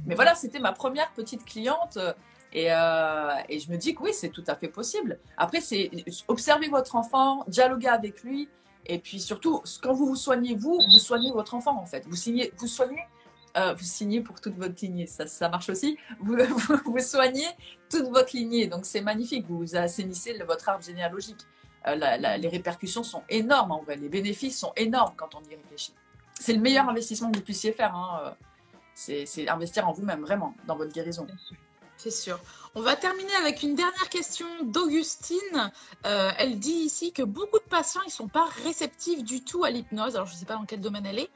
[SPEAKER 2] Mais voilà, c'était ma première petite cliente euh, et, je me dis que oui, c'est tout à fait possible. Après, c'est observer votre enfant, dialoguer avec lui et puis surtout, quand vous vous soignez vous, vous soignez votre enfant en fait. Vous, signez, vous soignez euh, vous signez pour toute votre lignée, ça, ça marche aussi. *laughs* Vous, soignez toute votre lignée, donc c'est magnifique. Vous assainissez votre arbre généalogique. Euh, les répercussions sont énormes en vrai. Les bénéfices sont énormes quand on y réfléchit. C'est le meilleur investissement que vous puissiez faire. Hein, euh, c'est investir en vous-même, vraiment, dans votre guérison.
[SPEAKER 3] C'est sûr. On va terminer avec une dernière question d'Augustine. Euh, elle dit ici que beaucoup de patients ils sont pas réceptifs du tout à l'hypnose. Alors je ne sais pas dans quel domaine elle est.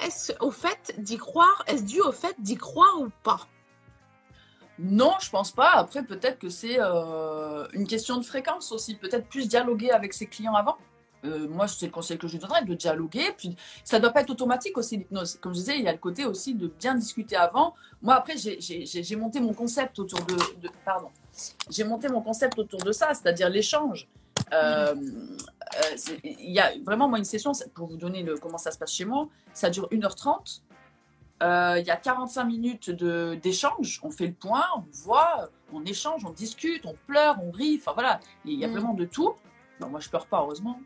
[SPEAKER 3] est-ce au fait d'y croire? Est-ce dû au fait d'y croire ou pas?
[SPEAKER 2] Non, je pense pas. Après, peut-être que c'est euh, une question de fréquence aussi. Peut-être plus dialoguer avec ses clients avant. Euh, moi, c'est le conseil que je lui donnerais, de dialoguer. Puis, ça ne doit pas être automatique aussi, l'hypnose. Comme je disais, il y a le côté aussi de bien discuter avant. Moi, après, j'ai monté mon concept autour de. pardon. J'ai monté mon concept autour de ça, c'est-à-dire l'échange. Euh, il y a vraiment, moi, une session, pour vous donner le, comment ça se passe chez moi, ça dure 1h30. Euh, il y a 45 minutes d'échange. On fait le point, on voit, on échange, on discute, on pleure, on rit. Enfin voilà, il y a mm. vraiment de tout. Bon, moi, je pleure pas, heureusement.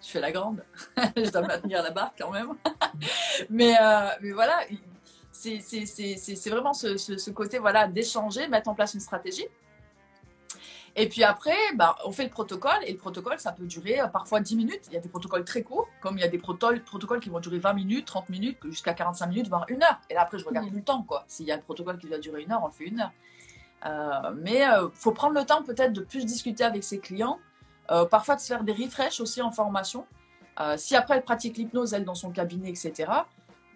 [SPEAKER 2] Je fais la grande. *laughs* je dois maintenir la barre quand même. *laughs* mais, euh, mais voilà, c'est vraiment ce, ce, côté voilà, d'échanger, mettre en place une stratégie. Et puis après, bah, on fait le protocole et le protocole, ça peut durer euh, parfois 10 minutes. Il y a des protocoles très courts, comme il y a des protocoles, protocoles qui vont durer 20 minutes, 30 minutes, jusqu'à 45 minutes, voire une heure. Et là, après, je regarde plus le temps. quoi. S'il y a un protocole qui doit durer une heure, on le fait une heure. Euh, mais il euh, faut prendre le temps peut-être de plus discuter avec ses clients, parfois de se faire des refresh aussi en formation. si après elle pratique l'hypnose, elle, dans son cabinet, etc.,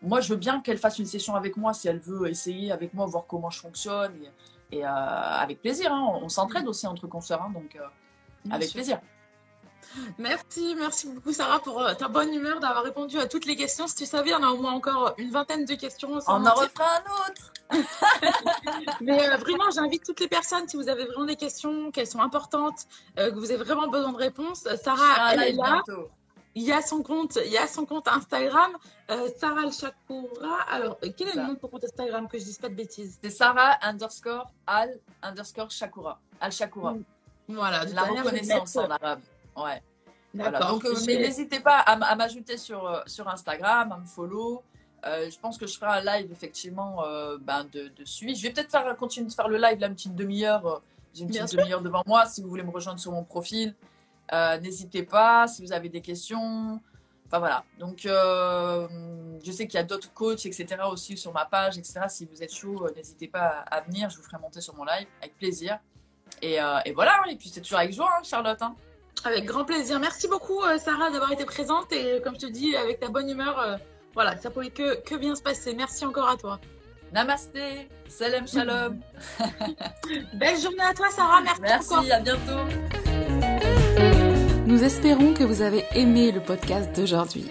[SPEAKER 2] moi, je veux bien qu'elle fasse une session avec moi si elle veut essayer avec moi, voir comment je fonctionne. Et euh, avec plaisir, hein. on, s'entraide aussi entre consoeurs, hein, donc euh, avec plaisir.
[SPEAKER 3] Merci, merci beaucoup Sarah pour euh, ta bonne humeur d'avoir répondu à toutes les questions. Si tu savais, on a au moins encore une vingtaine de questions.
[SPEAKER 2] On en refera un autre. *laughs*
[SPEAKER 3] Mais vraiment, j'invite toutes les personnes, si vous avez vraiment des questions, qu'elles sont importantes, que vous avez vraiment besoin de réponses, Sarah, elle est là. Il y a son compte, il y a son compte Instagram, euh, Sarah Al Shakura. Alors, euh, quel est le nom de ton compte Instagram que je dise pas de bêtises?
[SPEAKER 2] C'est Sarah underscore Al underscore Shakura. Al Shakura.
[SPEAKER 3] Voilà.
[SPEAKER 2] La reconnaissance en arabe. Ouais. Voilà. Donc, euh, mais n'hésitez pas à, m'ajouter sur, sur Instagram, à me follow. je pense que je ferai un live effectivement ben, de, de, suivi. Je vais peut-être faire, continuer de faire le live là une petite demi-heure. J'ai une petite demi-heure devant moi si vous voulez me rejoindre sur mon profil. Euh, n'hésitez pas si vous avez des questions. Enfin voilà. Donc, euh, je sais qu'il y a d'autres coachs, etc. aussi sur ma page, etc. Si vous êtes chaud, euh, n'hésitez pas à, venir. Je vous ferai monter sur mon live avec plaisir. Et, voilà. Et puis, c'est toujours avec joie, hein, Charlotte. Hein.
[SPEAKER 3] Avec grand plaisir. Merci beaucoup, Sarah, d'avoir été présente. Et comme je te dis, avec ta bonne humeur, voilà, ça pouvait que, que bien se passer. Merci encore à toi.
[SPEAKER 2] Namasté, salam shalom. *laughs*
[SPEAKER 3] Belle journée à toi, Sarah. Merci.
[SPEAKER 2] Merci, à bientôt.
[SPEAKER 1] Nous espérons que vous avez aimé le podcast d'aujourd'hui.